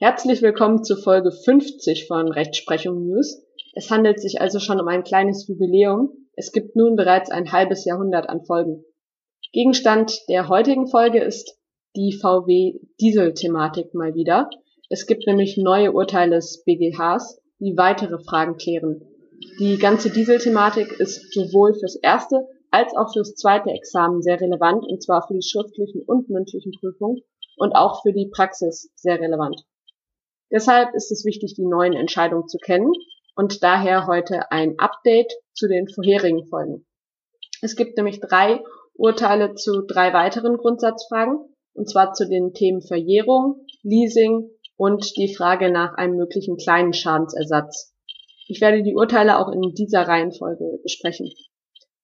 Herzlich willkommen zu Folge 50 von Rechtsprechung News. Es handelt sich also schon um ein kleines Jubiläum. Es gibt nun bereits ein halbes Jahrhundert an Folgen. Gegenstand der heutigen Folge ist die VW-Diesel-Thematik mal wieder. Es gibt nämlich neue Urteile des BGHs, die weitere Fragen klären. Die ganze Diesel-Thematik ist sowohl fürs erste als auch fürs zweite Examen sehr relevant, und zwar für die schriftlichen und mündlichen Prüfungen und auch für die Praxis sehr relevant. Deshalb ist es wichtig, die neuen Entscheidungen zu kennen und daher heute ein Update zu den vorherigen Folgen. Es gibt nämlich drei Urteile zu drei weiteren Grundsatzfragen, und zwar zu den Themen Verjährung, Leasing und die Frage nach einem möglichen kleinen Schadensersatz. Ich werde die Urteile auch in dieser Reihenfolge besprechen.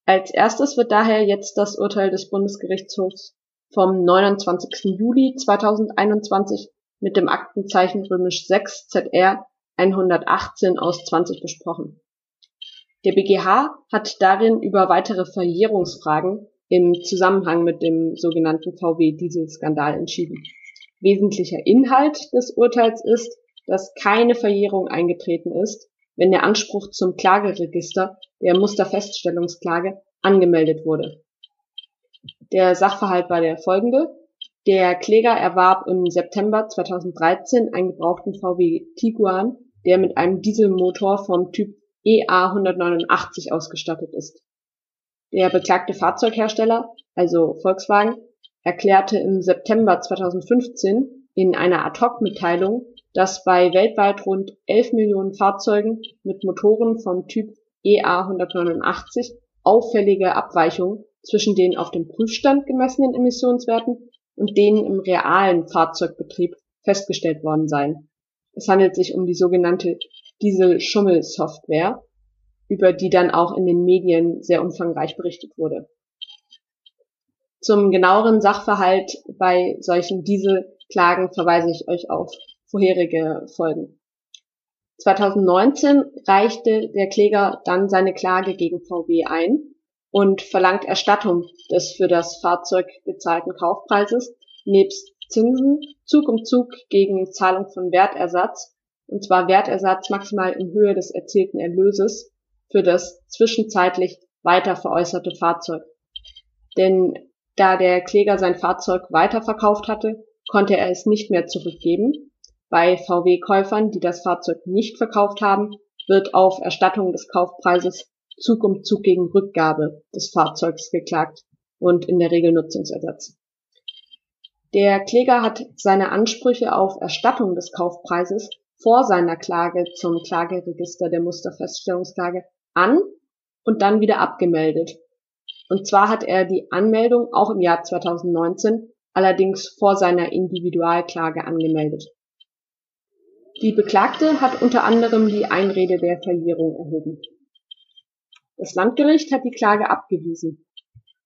Als erstes wird daher jetzt das Urteil des Bundesgerichtshofs vom 29. Juli 2021 mit dem Aktenzeichen römisch 6 ZR 118 aus 20 besprochen. Der BGH hat darin über weitere Verjährungsfragen im Zusammenhang mit dem sogenannten VW-Dieselskandal entschieden. Wesentlicher Inhalt des Urteils ist, dass keine Verjährung eingetreten ist, wenn der Anspruch zum Klageregister der Musterfeststellungsklage angemeldet wurde. Der Sachverhalt war der folgende. Der Kläger erwarb im September 2013 einen gebrauchten VW Tiguan, der mit einem Dieselmotor vom Typ EA 189 ausgestattet ist. Der beklagte Fahrzeughersteller, also Volkswagen, erklärte im September 2015 in einer Ad-hoc-Mitteilung, dass bei weltweit rund 11 Millionen Fahrzeugen mit Motoren vom Typ EA 189 auffällige Abweichungen zwischen den auf dem Prüfstand gemessenen Emissionswerten und denen im realen Fahrzeugbetrieb festgestellt worden seien. Es handelt sich um die sogenannte Diesel-Schummel-Software, über die dann auch in den Medien sehr umfangreich berichtet wurde. Zum genaueren Sachverhalt bei solchen Dieselklagen verweise ich euch auf vorherige Folgen. 2019 reichte der Kläger dann seine Klage gegen VW ein und verlangt Erstattung des für das Fahrzeug gezahlten Kaufpreises nebst Zinsen Zug um Zug gegen Zahlung von Wertersatz, und zwar Wertersatz maximal in Höhe des erzielten Erlöses für das zwischenzeitlich weiter veräußerte Fahrzeug. Denn da der Kläger sein Fahrzeug weiterverkauft hatte, konnte er es nicht mehr zurückgeben. Bei VW-Käufern, die das Fahrzeug nicht verkauft haben, wird auf Erstattung des Kaufpreises Zug um Zug gegen Rückgabe des Fahrzeugs geklagt und in der Regel Nutzungsersatz. Der Kläger hat seine Ansprüche auf Erstattung des Kaufpreises vor seiner Klage zum Klageregister der Musterfeststellungsklage an und dann wieder abgemeldet. Und zwar hat er die Anmeldung auch im Jahr 2019 allerdings vor seiner Individualklage angemeldet. Die Beklagte hat unter anderem die Einrede der Verjährung erhoben. Das Landgericht hat die Klage abgewiesen.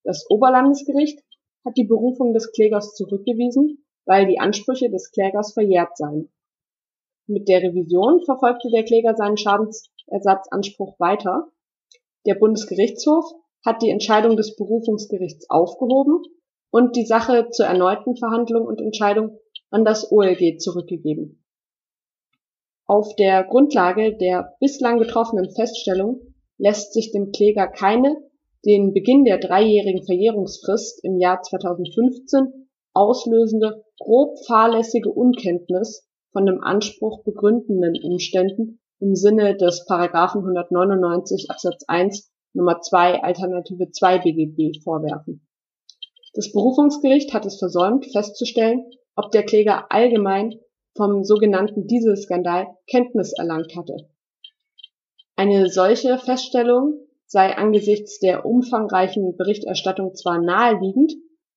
Das Oberlandesgericht hat die Berufung des Klägers zurückgewiesen, weil die Ansprüche des Klägers verjährt seien. Mit der Revision verfolgte der Kläger seinen Schadensersatzanspruch weiter. Der Bundesgerichtshof hat die Entscheidung des Berufungsgerichts aufgehoben und die Sache zur erneuten Verhandlung und Entscheidung an das OLG zurückgegeben. Auf der Grundlage der bislang getroffenen Feststellung lässt sich dem Kläger keine den Beginn der dreijährigen Verjährungsfrist im Jahr 2015 auslösende grob fahrlässige Unkenntnis von dem Anspruch begründenden Umständen im Sinne des Paragraphen 199 Absatz 1 Nummer 2 Alternative 2 BGB vorwerfen. Das Berufungsgericht hat es versäumt festzustellen, ob der Kläger allgemein vom sogenannten Dieselskandal Kenntnis erlangt hatte eine solche Feststellung sei angesichts der umfangreichen Berichterstattung zwar naheliegend,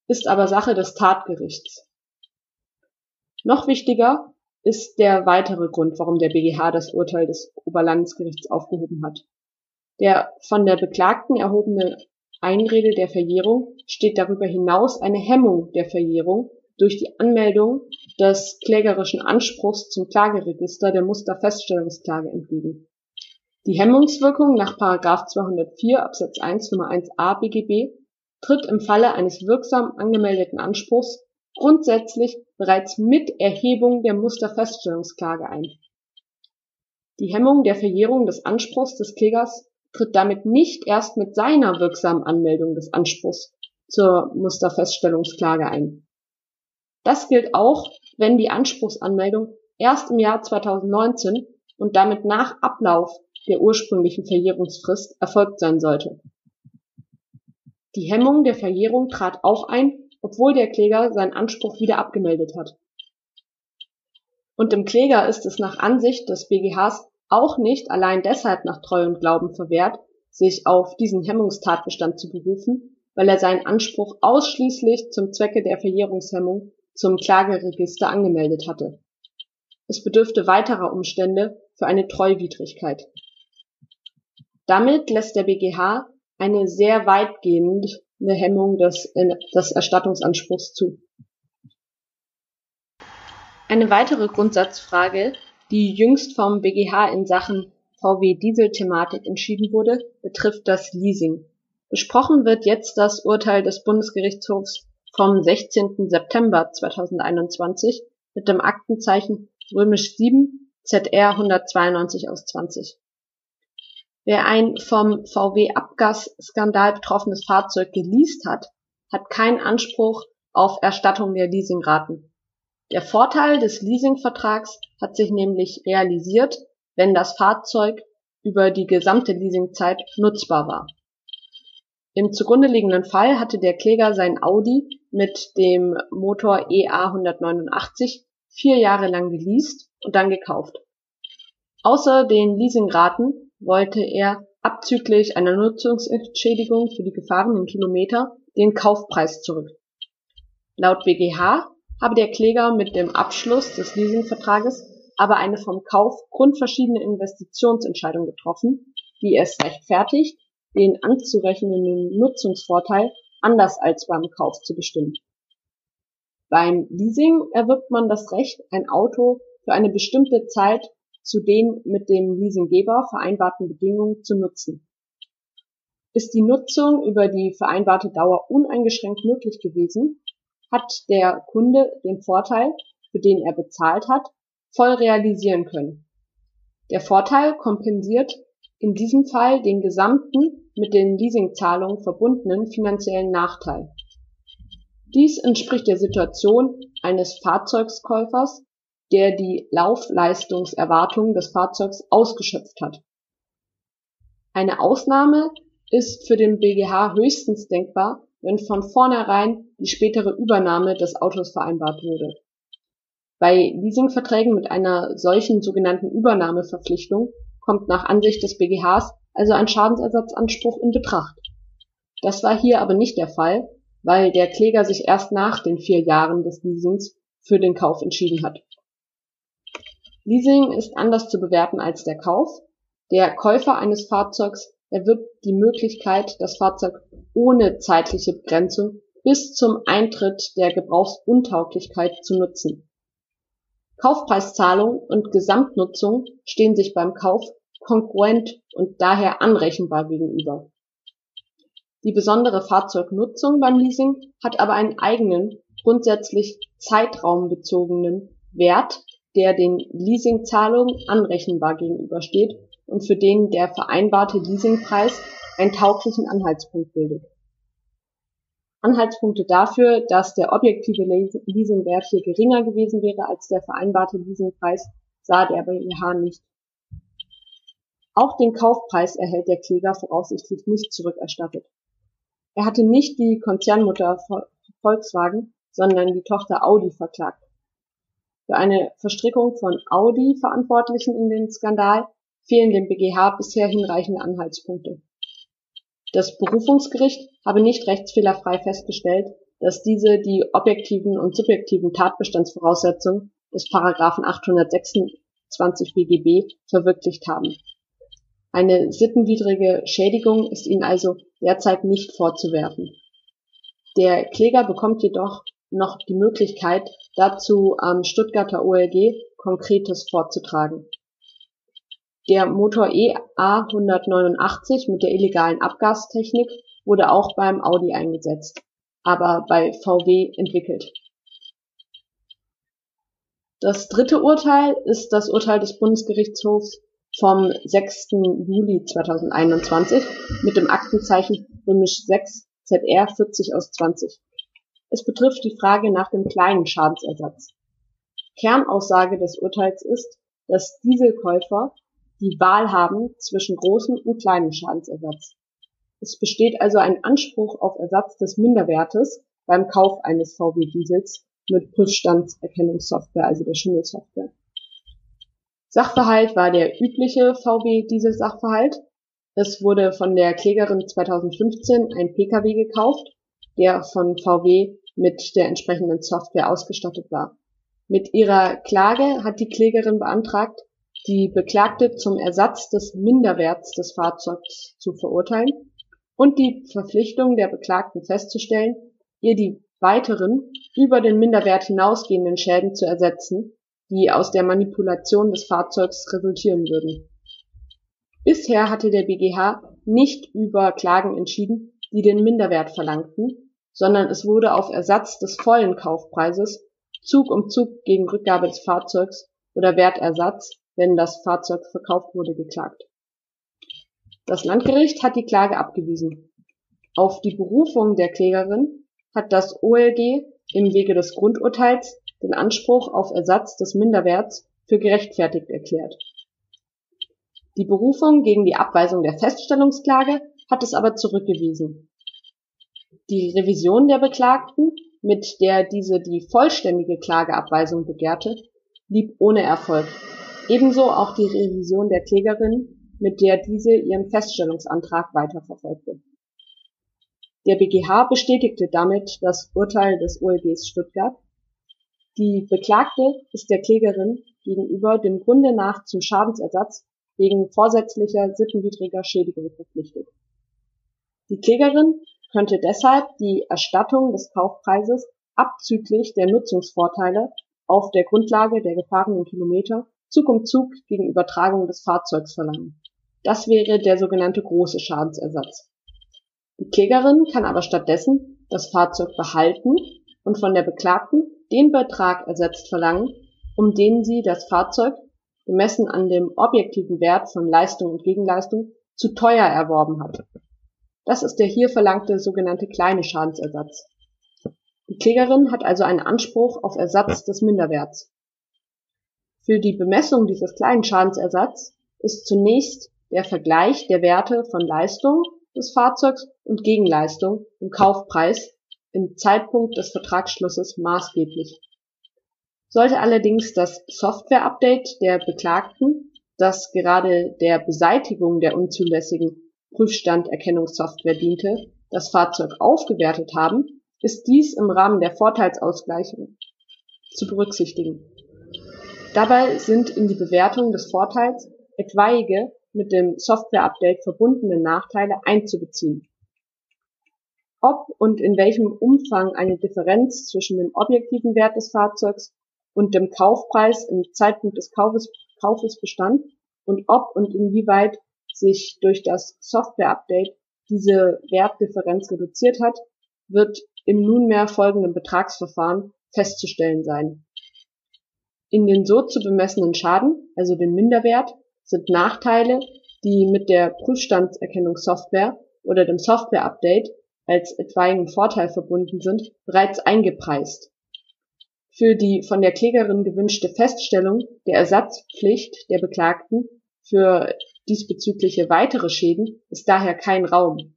ist aber Sache des Tatgerichts. Noch wichtiger ist der weitere Grund, warum der BGH das Urteil des Oberlandesgerichts aufgehoben hat. Der von der Beklagten erhobene Einrede der Verjährung steht darüber hinaus eine Hemmung der Verjährung durch die Anmeldung des klägerischen Anspruchs zum Klageregister der Musterfeststellungsklage entgegen die Hemmungswirkung nach § 204 Absatz 1 Nr. 1a BGB tritt im Falle eines wirksam angemeldeten Anspruchs grundsätzlich bereits mit Erhebung der Musterfeststellungsklage ein. Die Hemmung der Verjährung des Anspruchs des Klägers tritt damit nicht erst mit seiner wirksamen Anmeldung des Anspruchs zur Musterfeststellungsklage ein. Das gilt auch, wenn die Anspruchsanmeldung erst im Jahr 2019 und damit nach Ablauf der ursprünglichen Verjährungsfrist erfolgt sein sollte. Die Hemmung der Verjährung trat auch ein, obwohl der Kläger seinen Anspruch wieder abgemeldet hat. Und dem Kläger ist es nach Ansicht des BGHs auch nicht allein deshalb nach Treu und Glauben verwehrt, sich auf diesen Hemmungstatbestand zu berufen, weil er seinen Anspruch ausschließlich zum Zwecke der Verjährungshemmung zum Klageregister angemeldet hatte. Es bedürfte weiterer Umstände für eine Treuwidrigkeit. Damit lässt der BGH eine sehr weitgehende Hemmung des, des Erstattungsanspruchs zu. Eine weitere Grundsatzfrage, die jüngst vom BGH in Sachen VW-Diesel-Thematik entschieden wurde, betrifft das Leasing. Besprochen wird jetzt das Urteil des Bundesgerichtshofs vom 16. September 2021 mit dem Aktenzeichen römisch 7 ZR 192 aus 20. Wer ein vom VW-Abgasskandal betroffenes Fahrzeug geleast hat, hat keinen Anspruch auf Erstattung der Leasingraten. Der Vorteil des Leasingvertrags hat sich nämlich realisiert, wenn das Fahrzeug über die gesamte Leasingzeit nutzbar war. Im zugrunde liegenden Fall hatte der Kläger sein Audi mit dem Motor EA 189 vier Jahre lang geleast und dann gekauft. Außer den Leasingraten wollte er abzüglich einer Nutzungsentschädigung für die gefahrenen Kilometer den Kaufpreis zurück. Laut BGH habe der Kläger mit dem Abschluss des Leasingvertrages aber eine vom Kauf grundverschiedene Investitionsentscheidung getroffen, die es rechtfertigt, den anzurechnenden Nutzungsvorteil anders als beim Kauf zu bestimmen. Beim Leasing erwirbt man das Recht, ein Auto für eine bestimmte Zeit zu den mit dem Leasinggeber vereinbarten Bedingungen zu nutzen. Ist die Nutzung über die vereinbarte Dauer uneingeschränkt möglich gewesen, hat der Kunde den Vorteil, für den er bezahlt hat, voll realisieren können. Der Vorteil kompensiert in diesem Fall den gesamten mit den Leasingzahlungen verbundenen finanziellen Nachteil. Dies entspricht der Situation eines Fahrzeugskäufers, der die Laufleistungserwartungen des Fahrzeugs ausgeschöpft hat. Eine Ausnahme ist für den BGH höchstens denkbar, wenn von vornherein die spätere Übernahme des Autos vereinbart wurde. Bei Leasingverträgen mit einer solchen sogenannten Übernahmeverpflichtung kommt nach Ansicht des BGHs also ein Schadensersatzanspruch in Betracht. Das war hier aber nicht der Fall, weil der Kläger sich erst nach den vier Jahren des Leasings für den Kauf entschieden hat. Leasing ist anders zu bewerten als der Kauf. Der Käufer eines Fahrzeugs erwirbt die Möglichkeit, das Fahrzeug ohne zeitliche Begrenzung bis zum Eintritt der Gebrauchsuntauglichkeit zu nutzen. Kaufpreiszahlung und Gesamtnutzung stehen sich beim Kauf kongruent und daher anrechenbar gegenüber. Die besondere Fahrzeugnutzung beim Leasing hat aber einen eigenen, grundsätzlich zeitraumbezogenen Wert, der den Leasingzahlungen anrechenbar gegenübersteht und für den der vereinbarte Leasingpreis einen tauglichen Anhaltspunkt bildet. Anhaltspunkte dafür, dass der objektive Leasingwert hier geringer gewesen wäre als der vereinbarte Leasingpreis, sah der BGH nicht. Auch den Kaufpreis erhält der Kläger voraussichtlich nicht zurückerstattet. Er hatte nicht die Konzernmutter Volkswagen, sondern die Tochter Audi verklagt. Für eine Verstrickung von Audi-Verantwortlichen in den Skandal fehlen dem BGH bisher hinreichende Anhaltspunkte. Das Berufungsgericht habe nicht rechtsfehlerfrei festgestellt, dass diese die objektiven und subjektiven Tatbestandsvoraussetzungen des Paragraphen 826 BGB verwirklicht haben. Eine sittenwidrige Schädigung ist ihnen also derzeit nicht vorzuwerfen. Der Kläger bekommt jedoch noch die Möglichkeit, dazu am Stuttgarter OLG Konkretes vorzutragen. Der Motor EA 189 mit der illegalen Abgastechnik wurde auch beim Audi eingesetzt, aber bei VW entwickelt. Das dritte Urteil ist das Urteil des Bundesgerichtshofs vom 6. Juli 2021 mit dem Aktenzeichen römisch 6 ZR 40 aus 20. Es betrifft die Frage nach dem kleinen Schadensersatz. Kernaussage des Urteils ist, dass Dieselkäufer die Wahl haben zwischen großem und kleinem Schadensersatz. Es besteht also ein Anspruch auf Ersatz des Minderwertes beim Kauf eines VW-Diesels mit Prüfstandserkennungssoftware, also der Schimmelsoftware. Sachverhalt war der übliche VW-Diesel-Sachverhalt. Es wurde von der Klägerin 2015 ein Pkw gekauft, der von VW mit der entsprechenden Software ausgestattet war. Mit ihrer Klage hat die Klägerin beantragt, die Beklagte zum Ersatz des Minderwerts des Fahrzeugs zu verurteilen und die Verpflichtung der Beklagten festzustellen, ihr die weiteren über den Minderwert hinausgehenden Schäden zu ersetzen, die aus der Manipulation des Fahrzeugs resultieren würden. Bisher hatte der BGH nicht über Klagen entschieden, die den Minderwert verlangten, sondern es wurde auf Ersatz des vollen Kaufpreises Zug um Zug gegen Rückgabe des Fahrzeugs oder Wertersatz, wenn das Fahrzeug verkauft wurde, geklagt. Das Landgericht hat die Klage abgewiesen. Auf die Berufung der Klägerin hat das OLG im Wege des Grundurteils den Anspruch auf Ersatz des Minderwerts für gerechtfertigt erklärt. Die Berufung gegen die Abweisung der Feststellungsklage hat es aber zurückgewiesen. Die Revision der Beklagten, mit der diese die vollständige Klageabweisung begehrte, blieb ohne Erfolg. Ebenso auch die Revision der Klägerin, mit der diese ihren Feststellungsantrag weiterverfolgte. Der BGH bestätigte damit das Urteil des OLGs Stuttgart die Beklagte ist der Klägerin gegenüber dem Grunde nach zum Schadensersatz wegen vorsätzlicher sittenwidriger Schädigung verpflichtet. Die Klägerin könnte deshalb die Erstattung des Kaufpreises abzüglich der Nutzungsvorteile auf der Grundlage der gefahrenen Kilometer Zug um Zug gegen Übertragung des Fahrzeugs verlangen. Das wäre der sogenannte große Schadensersatz. Die Klägerin kann aber stattdessen das Fahrzeug behalten und von der Beklagten den Betrag ersetzt verlangen, um den sie das Fahrzeug, gemessen an dem objektiven Wert von Leistung und Gegenleistung, zu teuer erworben hat. Das ist der hier verlangte sogenannte kleine Schadensersatz. Die Klägerin hat also einen Anspruch auf Ersatz des Minderwerts. Für die Bemessung dieses kleinen Schadensersatz ist zunächst der Vergleich der Werte von Leistung des Fahrzeugs und Gegenleistung im Kaufpreis im Zeitpunkt des Vertragsschlusses maßgeblich. Sollte allerdings das Software-Update der Beklagten, das gerade der Beseitigung der unzulässigen Prüfstanderkennungssoftware diente, das Fahrzeug aufgewertet haben, ist dies im Rahmen der Vorteilsausgleichung zu berücksichtigen. Dabei sind in die Bewertung des Vorteils etwaige mit dem Software-Update verbundene Nachteile einzubeziehen ob und in welchem Umfang eine Differenz zwischen dem objektiven Wert des Fahrzeugs und dem Kaufpreis im Zeitpunkt des Kaufes, Kaufes bestand und ob und inwieweit sich durch das Software-Update diese Wertdifferenz reduziert hat, wird im nunmehr folgenden Betragsverfahren festzustellen sein. In den so zu bemessenen Schaden, also den Minderwert, sind Nachteile, die mit der Prüfstandserkennungssoftware oder dem Software-Update als etwaigen Vorteil verbunden sind, bereits eingepreist. Für die von der Klägerin gewünschte Feststellung der Ersatzpflicht der Beklagten für diesbezügliche weitere Schäden ist daher kein Raum.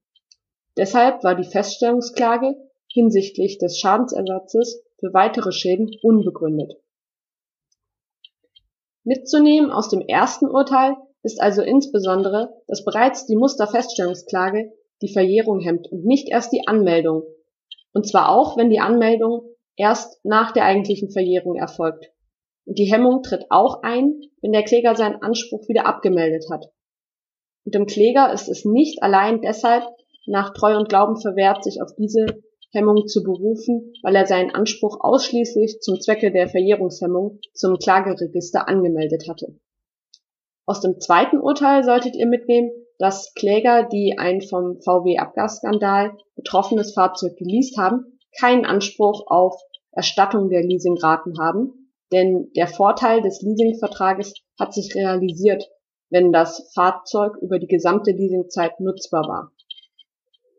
Deshalb war die Feststellungsklage hinsichtlich des Schadensersatzes für weitere Schäden unbegründet. Mitzunehmen aus dem ersten Urteil ist also insbesondere, dass bereits die Musterfeststellungsklage die Verjährung hemmt und nicht erst die Anmeldung. Und zwar auch, wenn die Anmeldung erst nach der eigentlichen Verjährung erfolgt. Und die Hemmung tritt auch ein, wenn der Kläger seinen Anspruch wieder abgemeldet hat. Und dem Kläger ist es nicht allein deshalb nach Treu und Glauben verwehrt, sich auf diese Hemmung zu berufen, weil er seinen Anspruch ausschließlich zum Zwecke der Verjährungshemmung zum Klageregister angemeldet hatte. Aus dem zweiten Urteil solltet ihr mitnehmen, dass Kläger, die ein vom VW-Abgasskandal betroffenes Fahrzeug geleast haben, keinen Anspruch auf Erstattung der Leasingraten haben, denn der Vorteil des Leasingvertrages hat sich realisiert, wenn das Fahrzeug über die gesamte Leasingzeit nutzbar war.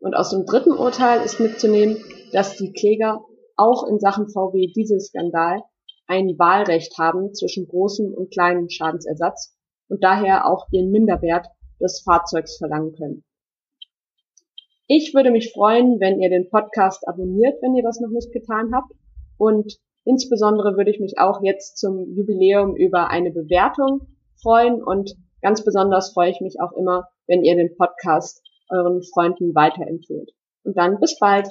Und aus dem dritten Urteil ist mitzunehmen, dass die Kläger auch in Sachen VW Dieselskandal ein Wahlrecht haben zwischen großem und kleinem Schadensersatz und daher auch den Minderwert des Fahrzeugs verlangen können. Ich würde mich freuen, wenn ihr den Podcast abonniert, wenn ihr das noch nicht getan habt. Und insbesondere würde ich mich auch jetzt zum Jubiläum über eine Bewertung freuen. Und ganz besonders freue ich mich auch immer, wenn ihr den Podcast euren Freunden weiterempfehlt. Und dann bis bald.